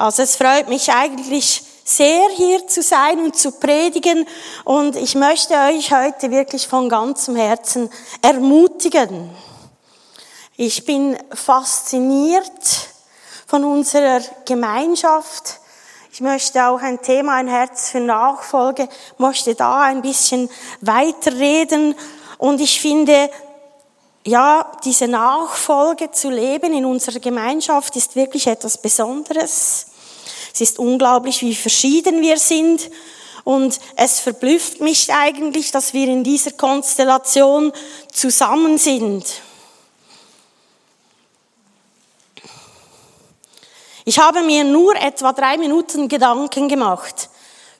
Also es freut mich eigentlich sehr, hier zu sein und zu predigen. Und ich möchte euch heute wirklich von ganzem Herzen ermutigen. Ich bin fasziniert von unserer Gemeinschaft. Ich möchte auch ein Thema, ein Herz für Nachfolge, möchte da ein bisschen weiterreden. Und ich finde, ja, diese Nachfolge zu leben in unserer Gemeinschaft ist wirklich etwas Besonderes. Es ist unglaublich, wie verschieden wir sind. Und es verblüfft mich eigentlich, dass wir in dieser Konstellation zusammen sind. Ich habe mir nur etwa drei Minuten Gedanken gemacht,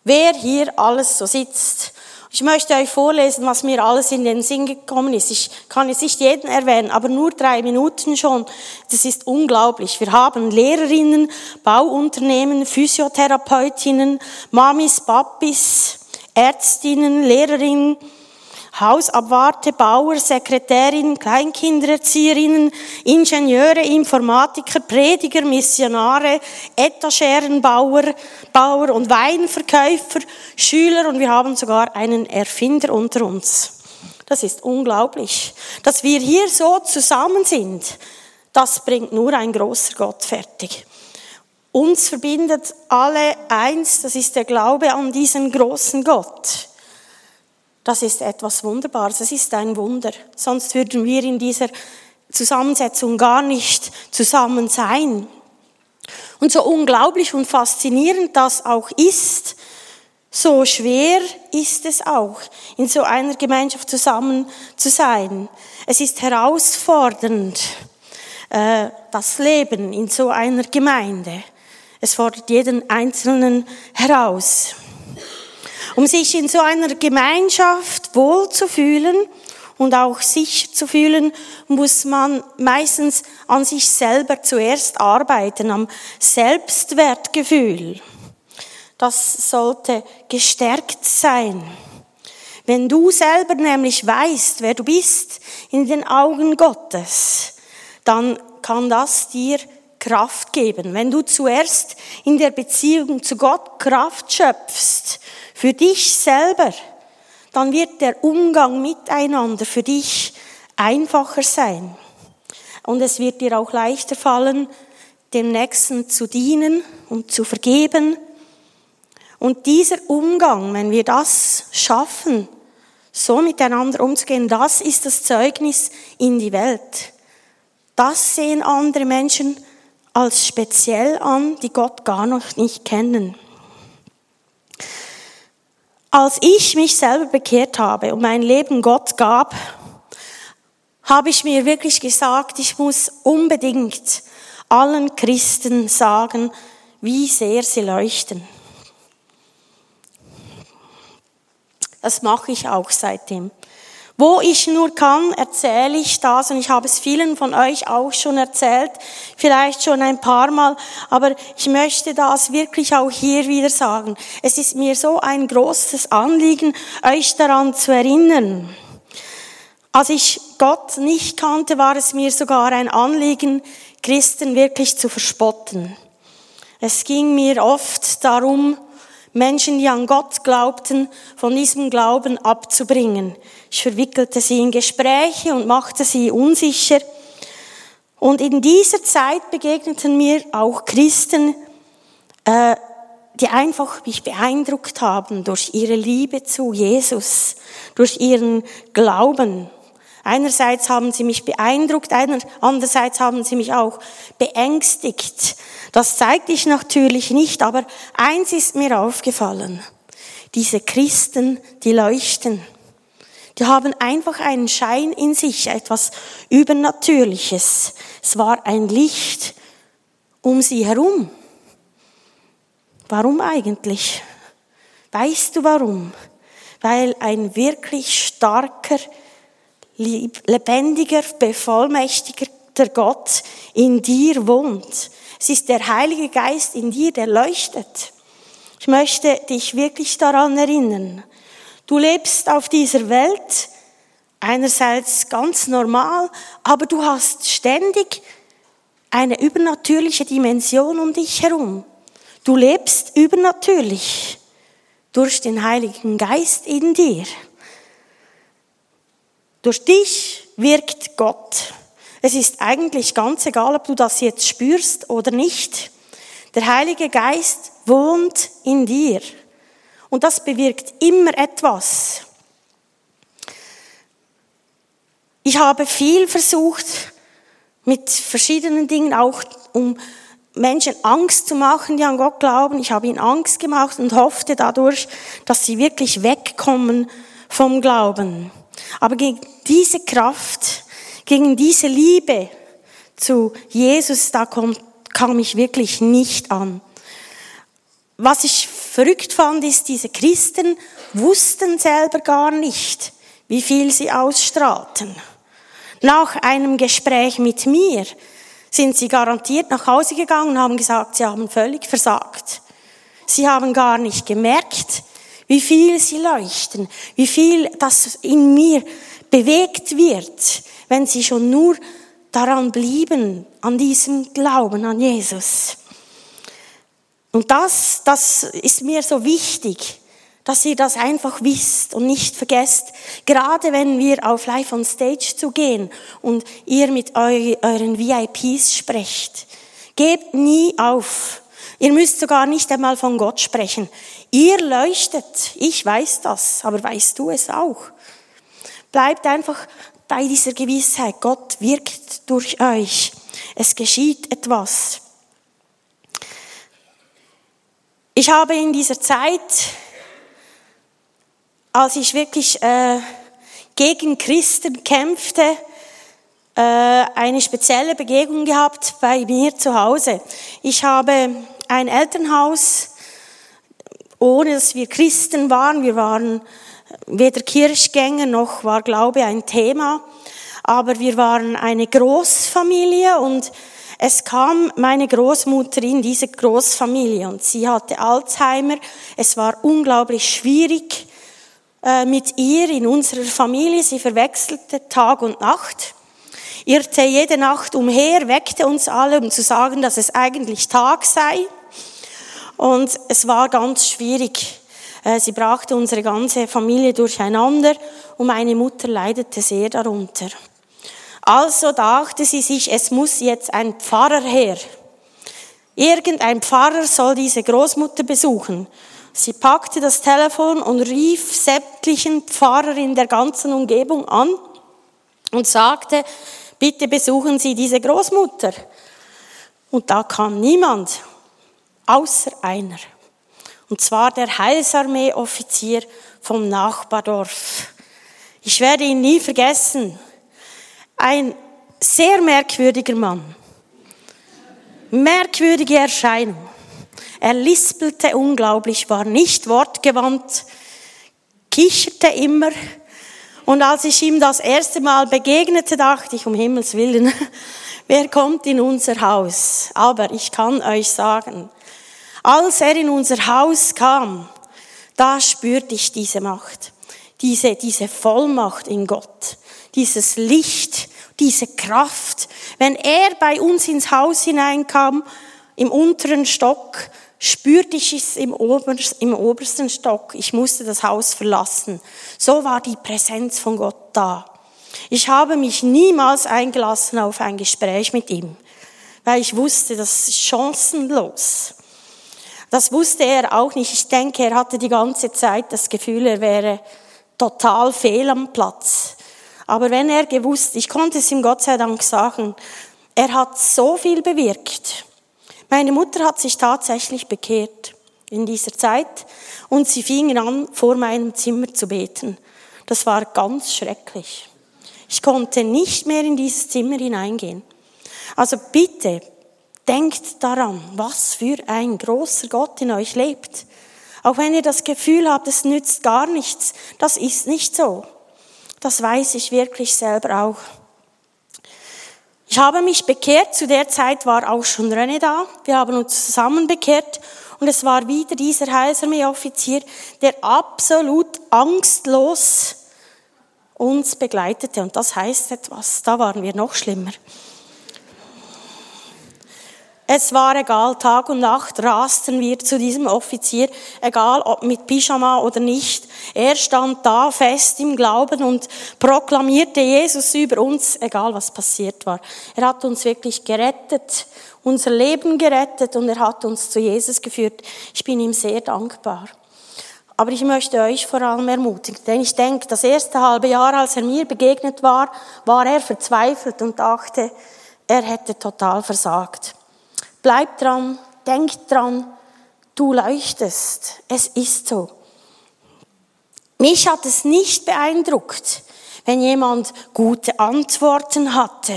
wer hier alles so sitzt ich möchte euch vorlesen, was mir alles in den Sinn gekommen ist. Ich kann jetzt nicht jeden erwähnen, aber nur drei Minuten schon. Das ist unglaublich. Wir haben Lehrerinnen, Bauunternehmen, Physiotherapeutinnen, Mamis, Papis, Ärztinnen, Lehrerinnen, Hausabwarte, Bauer, Sekretärin, Kleinkindererzieherinnen, Ingenieure, Informatiker, Prediger, Missionare, Etagerenbauer Bauer und Weinverkäufer, Schüler und wir haben sogar einen Erfinder unter uns. Das ist unglaublich. Dass wir hier so zusammen sind, das bringt nur ein großer Gott fertig. Uns verbindet alle eins, das ist der Glaube an diesen großen Gott. Das ist etwas Wunderbares, das ist ein Wunder. Sonst würden wir in dieser Zusammensetzung gar nicht zusammen sein. Und so unglaublich und faszinierend das auch ist, so schwer ist es auch, in so einer Gemeinschaft zusammen zu sein. Es ist herausfordernd, äh, das Leben in so einer Gemeinde. Es fordert jeden Einzelnen heraus. Um sich in so einer Gemeinschaft wohlzufühlen und auch sicher zu fühlen, muss man meistens an sich selber zuerst arbeiten, am Selbstwertgefühl. Das sollte gestärkt sein. Wenn du selber nämlich weißt, wer du bist in den Augen Gottes, dann kann das dir Kraft geben. Wenn du zuerst in der Beziehung zu Gott Kraft schöpfst, für dich selber, dann wird der Umgang miteinander für dich einfacher sein. Und es wird dir auch leichter fallen, dem Nächsten zu dienen und zu vergeben. Und dieser Umgang, wenn wir das schaffen, so miteinander umzugehen, das ist das Zeugnis in die Welt. Das sehen andere Menschen als speziell an, die Gott gar noch nicht kennen. Als ich mich selber bekehrt habe und mein Leben Gott gab, habe ich mir wirklich gesagt, ich muss unbedingt allen Christen sagen, wie sehr sie leuchten. Das mache ich auch seitdem. Wo ich nur kann, erzähle ich das und ich habe es vielen von euch auch schon erzählt, vielleicht schon ein paar Mal, aber ich möchte das wirklich auch hier wieder sagen. Es ist mir so ein großes Anliegen, euch daran zu erinnern. Als ich Gott nicht kannte, war es mir sogar ein Anliegen, Christen wirklich zu verspotten. Es ging mir oft darum, Menschen, die an Gott glaubten, von diesem Glauben abzubringen. Ich verwickelte sie in Gespräche und machte sie unsicher. Und in dieser Zeit begegneten mir auch Christen, äh, die einfach mich beeindruckt haben durch ihre Liebe zu Jesus, durch ihren Glauben. Einerseits haben sie mich beeindruckt, andererseits haben sie mich auch beängstigt. Das zeigte ich natürlich nicht, aber eins ist mir aufgefallen. Diese Christen, die leuchten. Die haben einfach einen Schein in sich, etwas Übernatürliches. Es war ein Licht um sie herum. Warum eigentlich? Weißt du warum? Weil ein wirklich starker, lebendiger, bevollmächtigter Gott in dir wohnt. Es ist der Heilige Geist in dir, der leuchtet. Ich möchte dich wirklich daran erinnern. Du lebst auf dieser Welt einerseits ganz normal, aber du hast ständig eine übernatürliche Dimension um dich herum. Du lebst übernatürlich durch den Heiligen Geist in dir. Durch dich wirkt Gott. Es ist eigentlich ganz egal, ob du das jetzt spürst oder nicht. Der Heilige Geist wohnt in dir. Und das bewirkt immer etwas. Ich habe viel versucht, mit verschiedenen Dingen auch, um Menschen Angst zu machen, die an Gott glauben. Ich habe ihnen Angst gemacht und hoffte dadurch, dass sie wirklich wegkommen vom Glauben. Aber gegen diese Kraft, gegen diese Liebe zu Jesus, da kommt, kam ich wirklich nicht an. Was ich verrückt fand, ist, diese Christen wussten selber gar nicht, wie viel sie ausstrahlten. Nach einem Gespräch mit mir sind sie garantiert nach Hause gegangen und haben gesagt, sie haben völlig versagt. Sie haben gar nicht gemerkt, wie viel sie leuchten, wie viel das in mir bewegt wird, wenn sie schon nur daran blieben, an diesem Glauben an Jesus. Und das, das ist mir so wichtig, dass ihr das einfach wisst und nicht vergesst, gerade wenn wir auf Live on Stage zu gehen und ihr mit euren VIPs sprecht. Gebt nie auf. Ihr müsst sogar nicht einmal von Gott sprechen. Ihr leuchtet. Ich weiß das, aber weißt du es auch? Bleibt einfach bei dieser Gewissheit. Gott wirkt durch euch. Es geschieht etwas. Ich habe in dieser Zeit als ich wirklich äh, gegen Christen kämpfte, äh, eine spezielle Begegnung gehabt bei mir zu Hause. Ich habe ein Elternhaus, ohne dass wir Christen waren. Wir waren weder Kirchgänger noch war Glaube ein Thema. Aber wir waren eine Großfamilie und es kam meine Großmutter in diese Großfamilie und sie hatte Alzheimer. Es war unglaublich schwierig äh, mit ihr in unserer Familie. Sie verwechselte Tag und Nacht, irrte jede Nacht umher, weckte uns alle, um zu sagen, dass es eigentlich Tag sei. Und es war ganz schwierig. Äh, sie brachte unsere ganze Familie durcheinander und meine Mutter leidete sehr darunter. Also dachte sie sich, es muss jetzt ein Pfarrer her. Irgendein Pfarrer soll diese Großmutter besuchen. Sie packte das Telefon und rief sämtlichen Pfarrer in der ganzen Umgebung an und sagte, bitte besuchen Sie diese Großmutter. Und da kam niemand, außer einer. Und zwar der Heilsarmee-Offizier vom Nachbardorf. Ich werde ihn nie vergessen. Ein sehr merkwürdiger Mann. Merkwürdige Erscheinung. Er lispelte unglaublich, war nicht wortgewandt, kicherte immer. Und als ich ihm das erste Mal begegnete, dachte ich, um Himmels Willen, wer kommt in unser Haus? Aber ich kann euch sagen, als er in unser Haus kam, da spürte ich diese Macht, diese, diese Vollmacht in Gott, dieses Licht, diese Kraft. Wenn er bei uns ins Haus hineinkam, im unteren Stock, spürte ich es im, obersten Stock. Ich musste das Haus verlassen. So war die Präsenz von Gott da. Ich habe mich niemals eingelassen auf ein Gespräch mit ihm, weil ich wusste, das ist chancenlos. Das wusste er auch nicht. Ich denke, er hatte die ganze Zeit das Gefühl, er wäre total fehl am Platz. Aber wenn er gewusst, ich konnte es ihm Gott sei Dank sagen, er hat so viel bewirkt. Meine Mutter hat sich tatsächlich bekehrt in dieser Zeit und sie fingen an, vor meinem Zimmer zu beten. Das war ganz schrecklich. Ich konnte nicht mehr in dieses Zimmer hineingehen. Also bitte, denkt daran, was für ein großer Gott in euch lebt. Auch wenn ihr das Gefühl habt, es nützt gar nichts, das ist nicht so. Das weiß ich wirklich selber auch. Ich habe mich bekehrt, zu der Zeit war auch schon René da. Wir haben uns zusammen bekehrt und es war wieder dieser Heilsarmee-Offizier, der absolut angstlos uns begleitete. Und das heißt etwas, da waren wir noch schlimmer. Es war egal, Tag und Nacht rasten wir zu diesem Offizier, egal ob mit Pyjama oder nicht. Er stand da fest im Glauben und proklamierte Jesus über uns, egal was passiert war. Er hat uns wirklich gerettet, unser Leben gerettet und er hat uns zu Jesus geführt. Ich bin ihm sehr dankbar. Aber ich möchte euch vor allem ermutigen, denn ich denke, das erste halbe Jahr, als er mir begegnet war, war er verzweifelt und dachte, er hätte total versagt. Bleib dran, denk dran, du leuchtest. Es ist so. Mich hat es nicht beeindruckt, wenn jemand gute Antworten hatte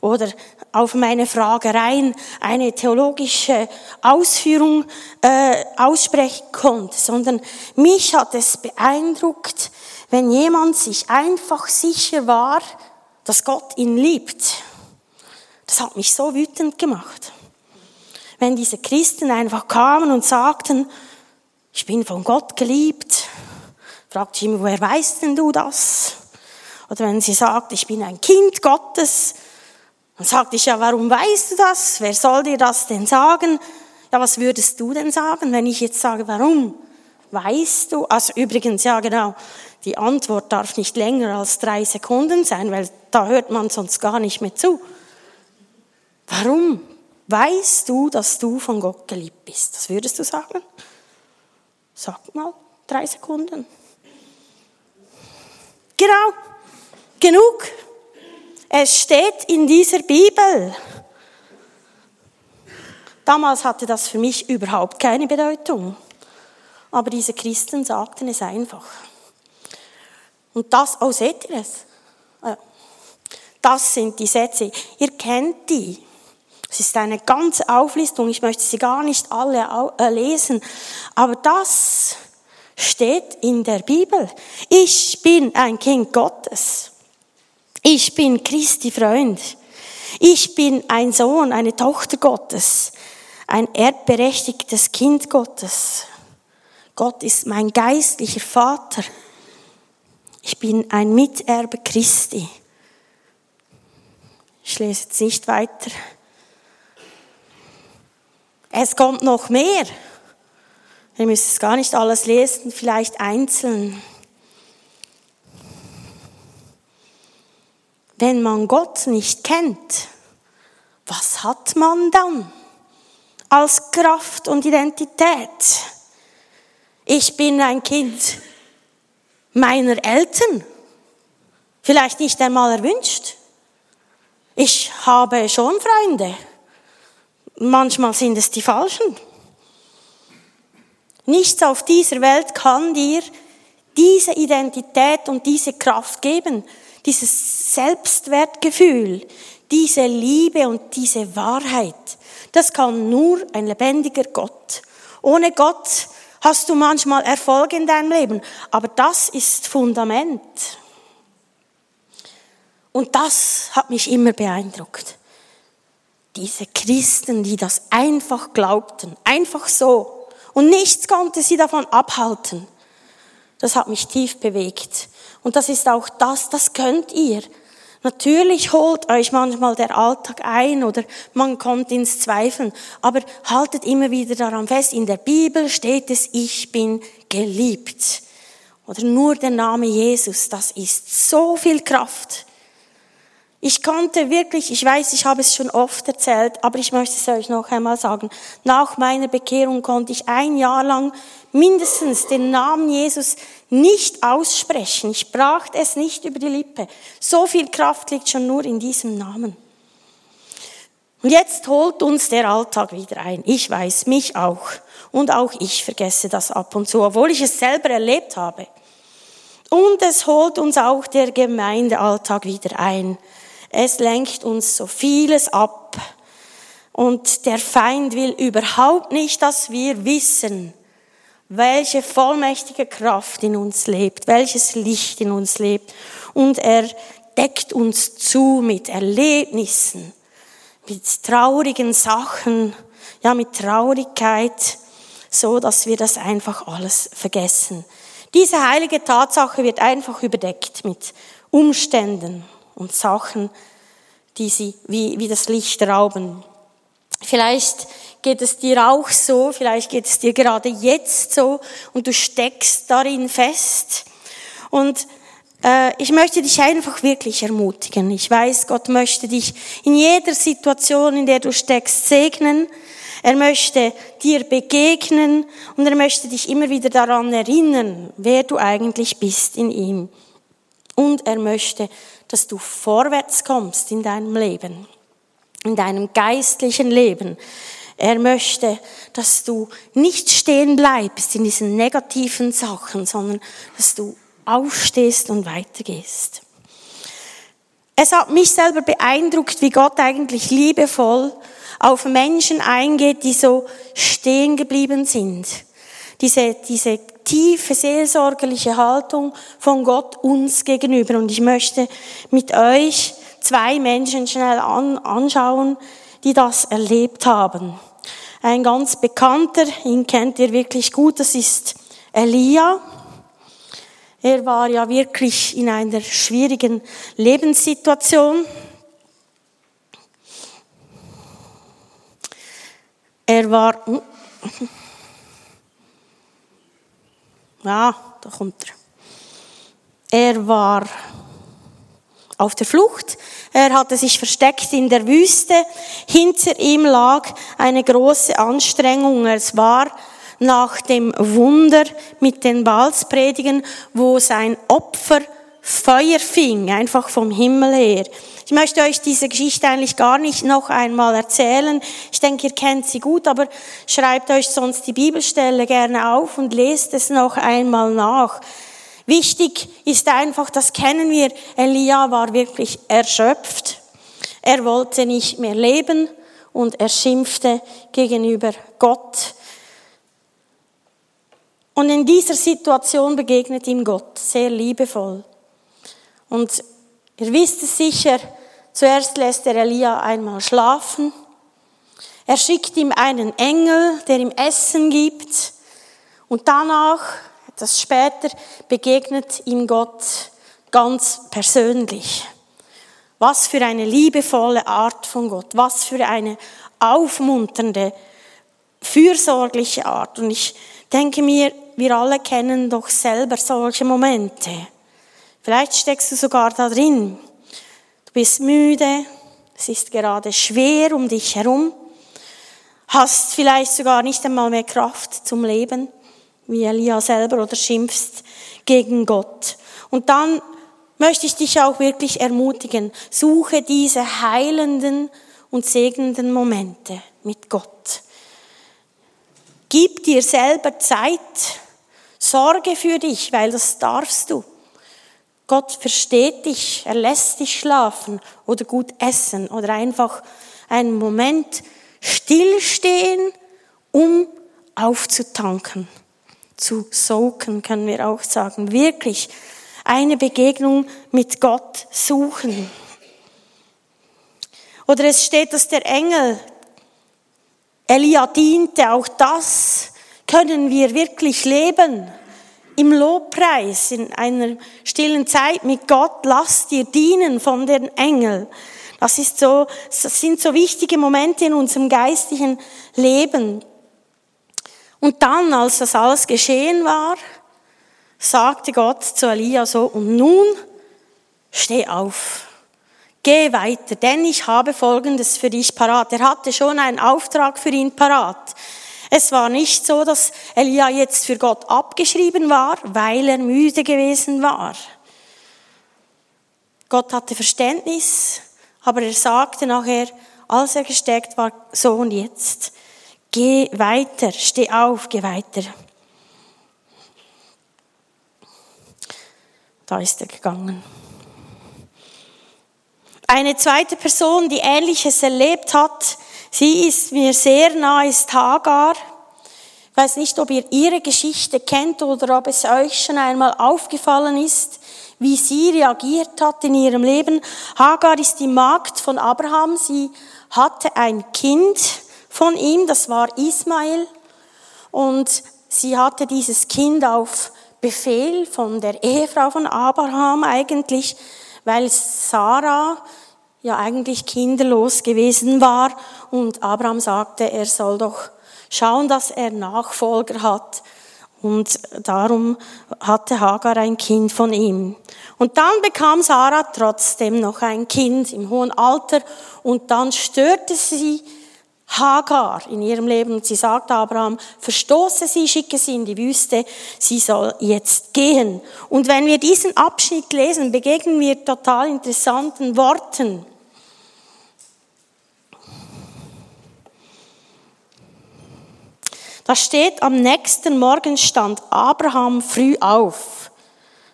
oder auf meine Fragereien eine theologische Ausführung äh, aussprechen konnte, sondern mich hat es beeindruckt, wenn jemand sich einfach sicher war, dass Gott ihn liebt. Das hat mich so wütend gemacht wenn diese Christen einfach kamen und sagten, ich bin von Gott geliebt, fragte ich immer, woher weißt denn du das? Oder wenn sie sagt, ich bin ein Kind Gottes, dann sagte ich, ja, warum weißt du das? Wer soll dir das denn sagen? Ja, was würdest du denn sagen, wenn ich jetzt sage, warum? Weißt du? Also übrigens, ja genau, die Antwort darf nicht länger als drei Sekunden sein, weil da hört man sonst gar nicht mehr zu. Warum? Weißt du, dass du von Gott geliebt bist? Das würdest du sagen? Sag mal, drei Sekunden. Genau, genug. Es steht in dieser Bibel. Damals hatte das für mich überhaupt keine Bedeutung. Aber diese Christen sagten es einfach. Und das, oh, seht ihr es? Das sind die Sätze. Ihr kennt die. Es ist eine ganze Auflistung, ich möchte sie gar nicht alle äh, lesen, aber das steht in der Bibel. Ich bin ein Kind Gottes. Ich bin Christi Freund. Ich bin ein Sohn, eine Tochter Gottes, ein erbberechtigtes Kind Gottes. Gott ist mein geistlicher Vater. Ich bin ein Miterbe Christi. Ich lese jetzt nicht weiter. Es kommt noch mehr. Ihr müsst es gar nicht alles lesen, vielleicht einzeln. Wenn man Gott nicht kennt, was hat man dann als Kraft und Identität? Ich bin ein Kind meiner Eltern, vielleicht nicht einmal erwünscht. Ich habe schon Freunde. Manchmal sind es die Falschen. Nichts auf dieser Welt kann dir diese Identität und diese Kraft geben, dieses Selbstwertgefühl, diese Liebe und diese Wahrheit. Das kann nur ein lebendiger Gott. Ohne Gott hast du manchmal Erfolg in deinem Leben, aber das ist Fundament. Und das hat mich immer beeindruckt diese Christen, die das einfach glaubten, einfach so. Und nichts konnte sie davon abhalten. Das hat mich tief bewegt. Und das ist auch das, das könnt ihr. Natürlich holt euch manchmal der Alltag ein oder man kommt ins Zweifeln, aber haltet immer wieder daran fest, in der Bibel steht es, ich bin geliebt. Oder nur der Name Jesus, das ist so viel Kraft. Ich konnte wirklich, ich weiß, ich habe es schon oft erzählt, aber ich möchte es euch noch einmal sagen. Nach meiner Bekehrung konnte ich ein Jahr lang mindestens den Namen Jesus nicht aussprechen. Ich brachte es nicht über die Lippe. So viel Kraft liegt schon nur in diesem Namen. Und jetzt holt uns der Alltag wieder ein. Ich weiß, mich auch. Und auch ich vergesse das ab und zu, obwohl ich es selber erlebt habe. Und es holt uns auch der Gemeindealltag wieder ein. Es lenkt uns so vieles ab. Und der Feind will überhaupt nicht, dass wir wissen, welche vollmächtige Kraft in uns lebt, welches Licht in uns lebt. Und er deckt uns zu mit Erlebnissen, mit traurigen Sachen, ja, mit Traurigkeit, so dass wir das einfach alles vergessen. Diese heilige Tatsache wird einfach überdeckt mit Umständen und Sachen, die sie wie, wie das Licht rauben. Vielleicht geht es dir auch so, vielleicht geht es dir gerade jetzt so und du steckst darin fest. Und äh, ich möchte dich einfach wirklich ermutigen. Ich weiß, Gott möchte dich in jeder Situation, in der du steckst, segnen. Er möchte dir begegnen und er möchte dich immer wieder daran erinnern, wer du eigentlich bist in ihm. Und er möchte, dass du vorwärts kommst in deinem Leben, in deinem geistlichen Leben. Er möchte, dass du nicht stehen bleibst in diesen negativen Sachen, sondern dass du aufstehst und weitergehst. Es hat mich selber beeindruckt, wie Gott eigentlich liebevoll auf Menschen eingeht, die so stehen geblieben sind. Diese, diese tiefe seelsorgerliche Haltung von Gott uns gegenüber. Und ich möchte mit euch zwei Menschen schnell an, anschauen, die das erlebt haben. Ein ganz bekannter, ihn kennt ihr wirklich gut, das ist Elia. Er war ja wirklich in einer schwierigen Lebenssituation. Er war, ja, da kommt er. Er war auf der Flucht. Er hatte sich versteckt in der Wüste. Hinter ihm lag eine große Anstrengung. Es war nach dem Wunder mit den Balspredigen, wo sein Opfer Feuer fing, einfach vom Himmel her. Ich möchte euch diese Geschichte eigentlich gar nicht noch einmal erzählen. Ich denke, ihr kennt sie gut, aber schreibt euch sonst die Bibelstelle gerne auf und lest es noch einmal nach. Wichtig ist einfach, das kennen wir, Elia war wirklich erschöpft. Er wollte nicht mehr leben und er schimpfte gegenüber Gott. Und in dieser Situation begegnet ihm Gott sehr liebevoll. Und ihr wisst es sicher, zuerst lässt er Elia einmal schlafen. Er schickt ihm einen Engel, der ihm Essen gibt. Und danach, etwas später, begegnet ihm Gott ganz persönlich. Was für eine liebevolle Art von Gott, was für eine aufmunternde, fürsorgliche Art. Und ich denke mir, wir alle kennen doch selber solche Momente. Vielleicht steckst du sogar da drin. Du bist müde, es ist gerade schwer um dich herum, hast vielleicht sogar nicht einmal mehr Kraft zum Leben, wie Elia selber, oder schimpfst gegen Gott. Und dann möchte ich dich auch wirklich ermutigen, suche diese heilenden und segnenden Momente mit Gott. Gib dir selber Zeit, Sorge für dich, weil das darfst du. Gott versteht dich, er lässt dich schlafen oder gut essen oder einfach einen Moment stillstehen, um aufzutanken, zu soaken, können wir auch sagen. Wirklich eine Begegnung mit Gott suchen. Oder es steht, dass der Engel Elia diente, auch das können wir wirklich leben. Im Lobpreis, in einer stillen Zeit mit Gott, lass dir dienen von den Engeln. Das ist so, das sind so wichtige Momente in unserem geistlichen Leben. Und dann, als das alles geschehen war, sagte Gott zu Elia so, und nun steh auf, geh weiter, denn ich habe Folgendes für dich parat. Er hatte schon einen Auftrag für ihn parat. Es war nicht so, dass Elia jetzt für Gott abgeschrieben war, weil er müde gewesen war. Gott hatte Verständnis, aber er sagte nachher, als er gesteckt war, so und jetzt, geh weiter, steh auf, geh weiter. Da ist er gegangen. Eine zweite Person, die Ähnliches erlebt hat, Sie ist mir sehr nahe, ist Hagar. Ich weiß nicht, ob ihr ihre Geschichte kennt oder ob es euch schon einmal aufgefallen ist, wie sie reagiert hat in ihrem Leben. Hagar ist die Magd von Abraham. Sie hatte ein Kind von ihm, das war Ismael. Und sie hatte dieses Kind auf Befehl von der Ehefrau von Abraham eigentlich, weil Sarah ja eigentlich kinderlos gewesen war und Abraham sagte, er soll doch schauen, dass er Nachfolger hat. Und darum hatte Hagar ein Kind von ihm. Und dann bekam Sarah trotzdem noch ein Kind im hohen Alter und dann störte sie Hagar in ihrem Leben und sie sagte Abraham, verstoße sie, schicke sie in die Wüste, sie soll jetzt gehen. Und wenn wir diesen Abschnitt lesen, begegnen wir total interessanten Worten. Da steht, am nächsten Morgen stand Abraham früh auf.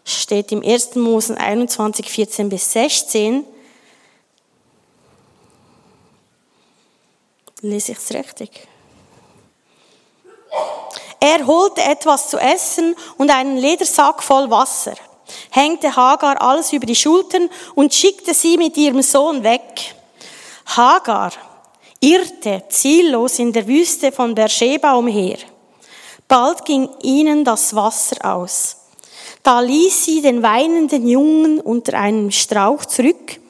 Steht im 1. Mose 21, 14 bis 16. Lese ich es richtig? Er holte etwas zu essen und einen Ledersack voll Wasser, hängte Hagar alles über die Schultern und schickte sie mit ihrem Sohn weg. Hagar irrte ziellos in der Wüste von Beersheba umher. Bald ging ihnen das Wasser aus. Da ließ sie den weinenden Jungen unter einem Strauch zurück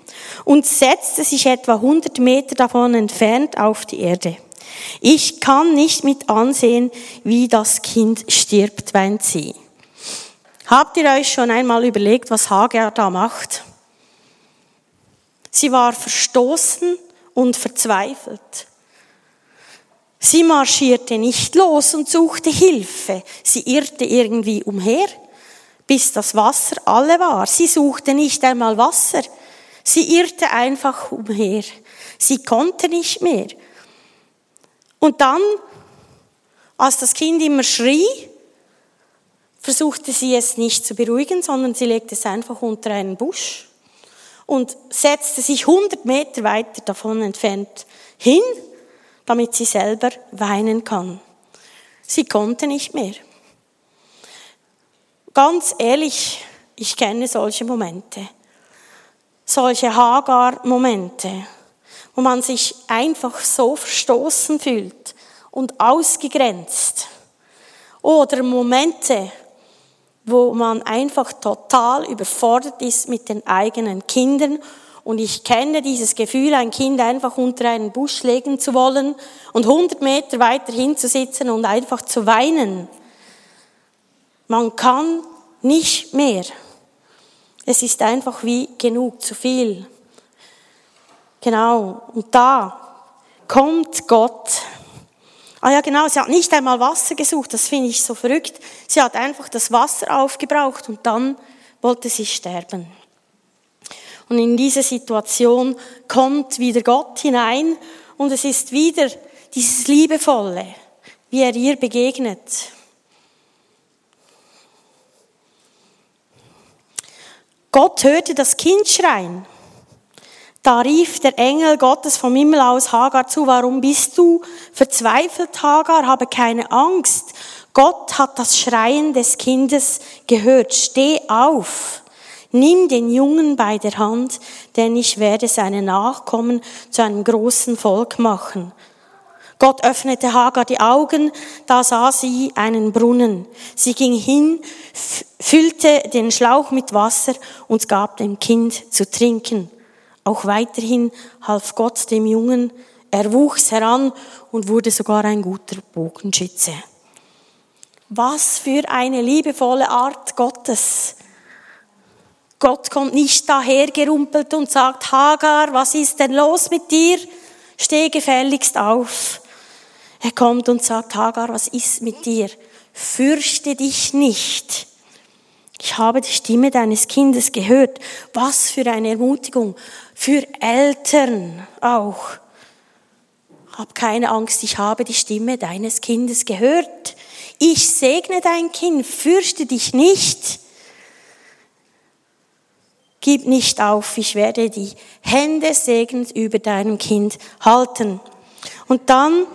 und setzte sich etwa 100 Meter davon entfernt auf die Erde. Ich kann nicht mit ansehen, wie das Kind stirbt, weint sie. Habt ihr euch schon einmal überlegt, was Hagar da macht? Sie war verstoßen und verzweifelt. Sie marschierte nicht los und suchte Hilfe. Sie irrte irgendwie umher, bis das Wasser alle war. Sie suchte nicht einmal Wasser. Sie irrte einfach umher. Sie konnte nicht mehr. Und dann, als das Kind immer schrie, versuchte sie es nicht zu beruhigen, sondern sie legte es einfach unter einen Busch und setzte sich 100 Meter weiter davon entfernt hin, damit sie selber weinen kann. Sie konnte nicht mehr. Ganz ehrlich, ich kenne solche Momente, solche Hagar-Momente, wo man sich einfach so verstoßen fühlt und ausgegrenzt. Oder Momente, wo man einfach total überfordert ist mit den eigenen Kindern. Und ich kenne dieses Gefühl, ein Kind einfach unter einen Busch legen zu wollen und 100 Meter weiter hinzusitzen und einfach zu weinen. Man kann nicht mehr. Es ist einfach wie genug, zu viel. Genau. Und da kommt Gott Ah ja, genau, sie hat nicht einmal Wasser gesucht, das finde ich so verrückt. Sie hat einfach das Wasser aufgebraucht und dann wollte sie sterben. Und in diese Situation kommt wieder Gott hinein und es ist wieder dieses Liebevolle, wie er ihr begegnet. Gott hörte das Kind schreien da rief der Engel Gottes vom Himmel aus Hagar zu, warum bist du verzweifelt, Hagar? Habe keine Angst. Gott hat das Schreien des Kindes gehört. Steh auf. Nimm den Jungen bei der Hand, denn ich werde seine Nachkommen zu einem großen Volk machen. Gott öffnete Hagar die Augen, da sah sie einen Brunnen. Sie ging hin, füllte den Schlauch mit Wasser und gab dem Kind zu trinken. Auch weiterhin half Gott dem Jungen, er wuchs heran und wurde sogar ein guter Bogenschütze. Was für eine liebevolle Art Gottes. Gott kommt nicht dahergerumpelt und sagt, Hagar, was ist denn los mit dir? Steh gefälligst auf. Er kommt und sagt, Hagar, was ist mit dir? Fürchte dich nicht. Ich habe die Stimme deines Kindes gehört. Was für eine Ermutigung. Für Eltern auch. Hab keine Angst, ich habe die Stimme deines Kindes gehört. Ich segne dein Kind, fürchte dich nicht. Gib nicht auf, ich werde die Hände segnend über deinem Kind halten. Und dann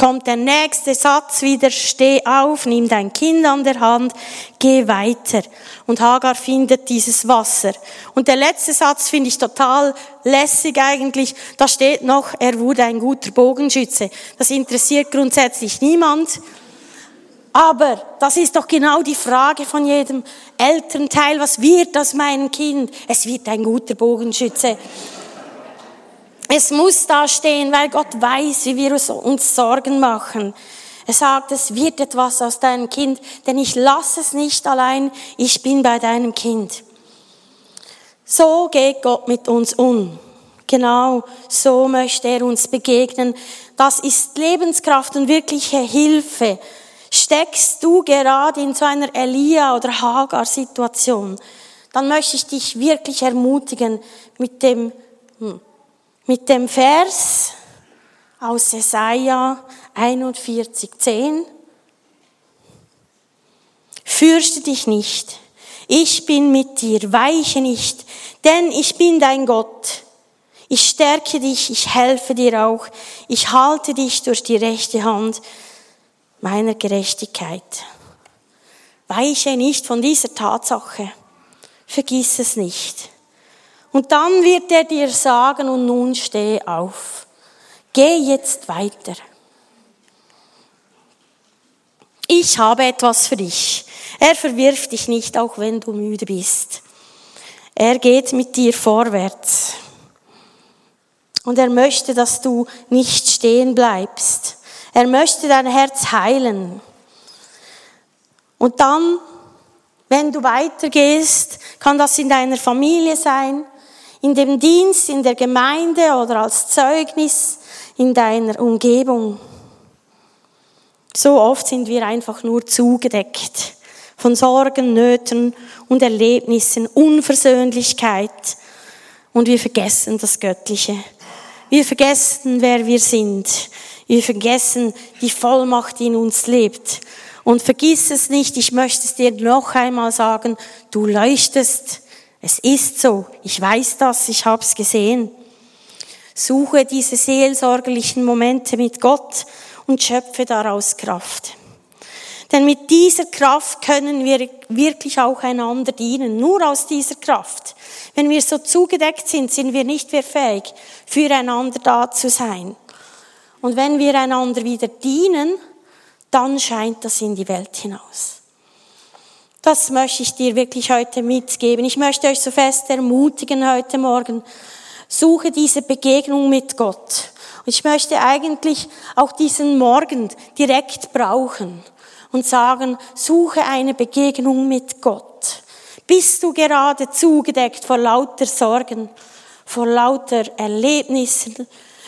kommt der nächste Satz wieder, steh auf, nimm dein Kind an der Hand, geh weiter. Und Hagar findet dieses Wasser. Und der letzte Satz finde ich total lässig eigentlich. Da steht noch, er wurde ein guter Bogenschütze. Das interessiert grundsätzlich niemand. Aber das ist doch genau die Frage von jedem Elternteil. Was wird aus meinem Kind? Es wird ein guter Bogenschütze. Es muss da stehen, weil Gott weiß, wie wir uns Sorgen machen. Er sagt, es wird etwas aus deinem Kind, denn ich lasse es nicht allein, ich bin bei deinem Kind. So geht Gott mit uns um. Genau so möchte er uns begegnen. Das ist Lebenskraft und wirkliche Hilfe. Steckst du gerade in so einer Elia- oder Hagar-Situation, dann möchte ich dich wirklich ermutigen mit dem, hm, mit dem Vers aus Jesaja 41, 10. Fürchte dich nicht. Ich bin mit dir. Weiche nicht. Denn ich bin dein Gott. Ich stärke dich. Ich helfe dir auch. Ich halte dich durch die rechte Hand meiner Gerechtigkeit. Weiche nicht von dieser Tatsache. Vergiss es nicht. Und dann wird er dir sagen, und nun steh auf. Geh jetzt weiter. Ich habe etwas für dich. Er verwirft dich nicht, auch wenn du müde bist. Er geht mit dir vorwärts. Und er möchte, dass du nicht stehen bleibst. Er möchte dein Herz heilen. Und dann, wenn du weitergehst, kann das in deiner Familie sein, in dem Dienst, in der Gemeinde oder als Zeugnis in deiner Umgebung. So oft sind wir einfach nur zugedeckt von Sorgen, Nöten und Erlebnissen, Unversöhnlichkeit und wir vergessen das Göttliche. Wir vergessen, wer wir sind. Wir vergessen die Vollmacht, die in uns lebt. Und vergiss es nicht, ich möchte es dir noch einmal sagen, du leuchtest es ist so. Ich weiß das. Ich habe es gesehen. Suche diese seelsorgerlichen Momente mit Gott und schöpfe daraus Kraft. Denn mit dieser Kraft können wir wirklich auch einander dienen. Nur aus dieser Kraft. Wenn wir so zugedeckt sind, sind wir nicht mehr fähig, füreinander da zu sein. Und wenn wir einander wieder dienen, dann scheint das in die Welt hinaus. Das möchte ich dir wirklich heute mitgeben. Ich möchte euch so fest ermutigen heute Morgen. Suche diese Begegnung mit Gott. Und ich möchte eigentlich auch diesen Morgen direkt brauchen und sagen, suche eine Begegnung mit Gott. Bist du gerade zugedeckt vor lauter Sorgen, vor lauter Erlebnissen,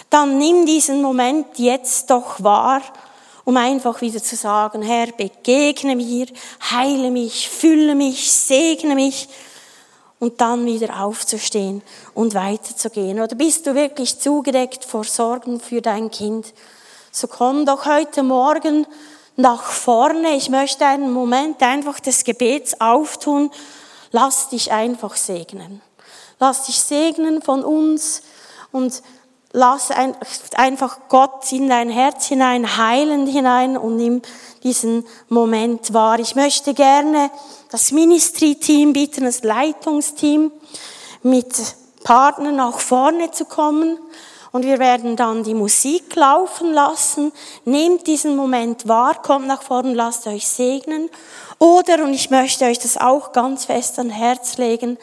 dann nimm diesen Moment jetzt doch wahr um einfach wieder zu sagen, Herr, begegne mir, heile mich, fülle mich, segne mich und dann wieder aufzustehen und weiterzugehen. Oder bist du wirklich zugedeckt vor Sorgen für dein Kind? So komm doch heute Morgen nach vorne. Ich möchte einen Moment einfach des Gebets auftun. Lass dich einfach segnen. Lass dich segnen von uns und lass einfach Gott in dein Herz hinein, heilend hinein und nimm diesen Moment wahr. Ich möchte gerne das Ministry-Team bitten, das Leitungsteam mit Partnern nach vorne zu kommen. Und wir werden dann die Musik laufen lassen. Nehmt diesen Moment wahr, kommt nach vorne, lasst euch segnen. Oder, und ich möchte euch das auch ganz fest an Herz legen,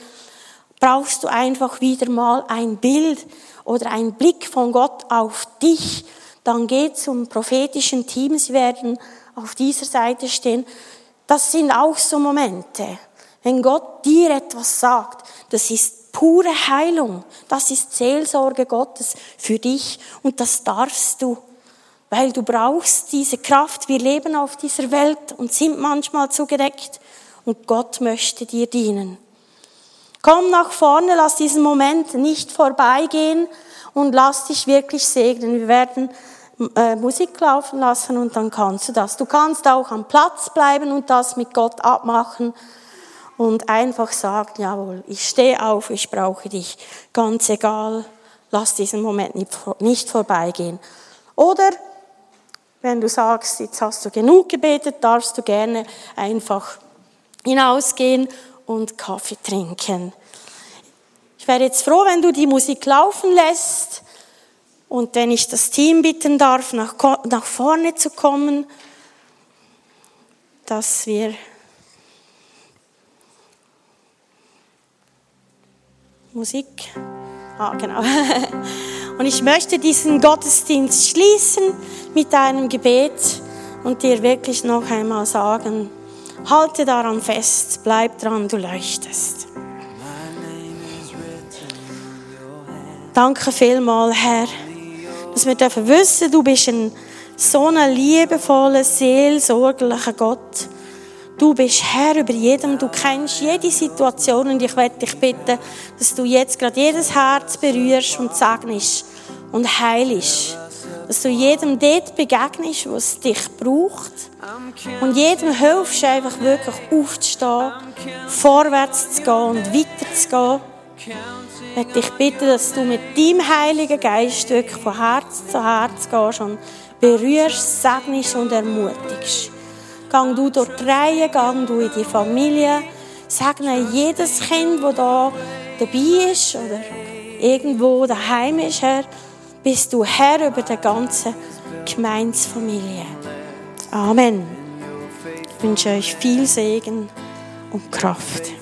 brauchst du einfach wieder mal ein Bild oder ein Blick von Gott auf dich, dann geh zum prophetischen Team, sie werden auf dieser Seite stehen. Das sind auch so Momente, wenn Gott dir etwas sagt, das ist pure Heilung, das ist Seelsorge Gottes für dich und das darfst du, weil du brauchst diese Kraft. Wir leben auf dieser Welt und sind manchmal zugedeckt und Gott möchte dir dienen. Komm nach vorne, lass diesen Moment nicht vorbeigehen und lass dich wirklich segnen. Wir werden äh, Musik laufen lassen und dann kannst du das. Du kannst auch am Platz bleiben und das mit Gott abmachen und einfach sagen, jawohl, ich stehe auf, ich brauche dich. Ganz egal, lass diesen Moment nicht, nicht vorbeigehen. Oder wenn du sagst, jetzt hast du genug gebetet, darfst du gerne einfach hinausgehen und Kaffee trinken. Ich wäre jetzt froh, wenn du die Musik laufen lässt und wenn ich das Team bitten darf, nach, nach vorne zu kommen, dass wir Musik, ah genau, Und ich möchte diesen Gottesdienst schließen mit einem Gebet und dir wirklich noch einmal sagen, halte daran fest, bleib dran, du leuchtest. Danke vielmal, Herr, dass wir dürfen wissen, du bist ein so ein liebevoller, seelsorglicher Gott. Du bist Herr über jedem, du kennst jede Situation und ich werde dich bitten, dass du jetzt gerade jedes Herz berührst und segnest und heilst. Dass du jedem dort begegnest, was dich braucht. Und jedem hilfst, einfach wirklich aufzustehen, vorwärts zu gehen und weiter zu gehen. Ich möchte dich bitten, dass du mit deinem Heiligen Geist wirklich von Herz zu Herz gehst und berührst, segnest und ermutigst. Gang du durch die Reihe, gang du in die Familie, segne jedes Kind, das da dabei ist oder irgendwo daheim ist, Herr, bist du Herr über die ganze Gemeinsfamilie. Amen. Ich wünsche euch viel Segen und Kraft.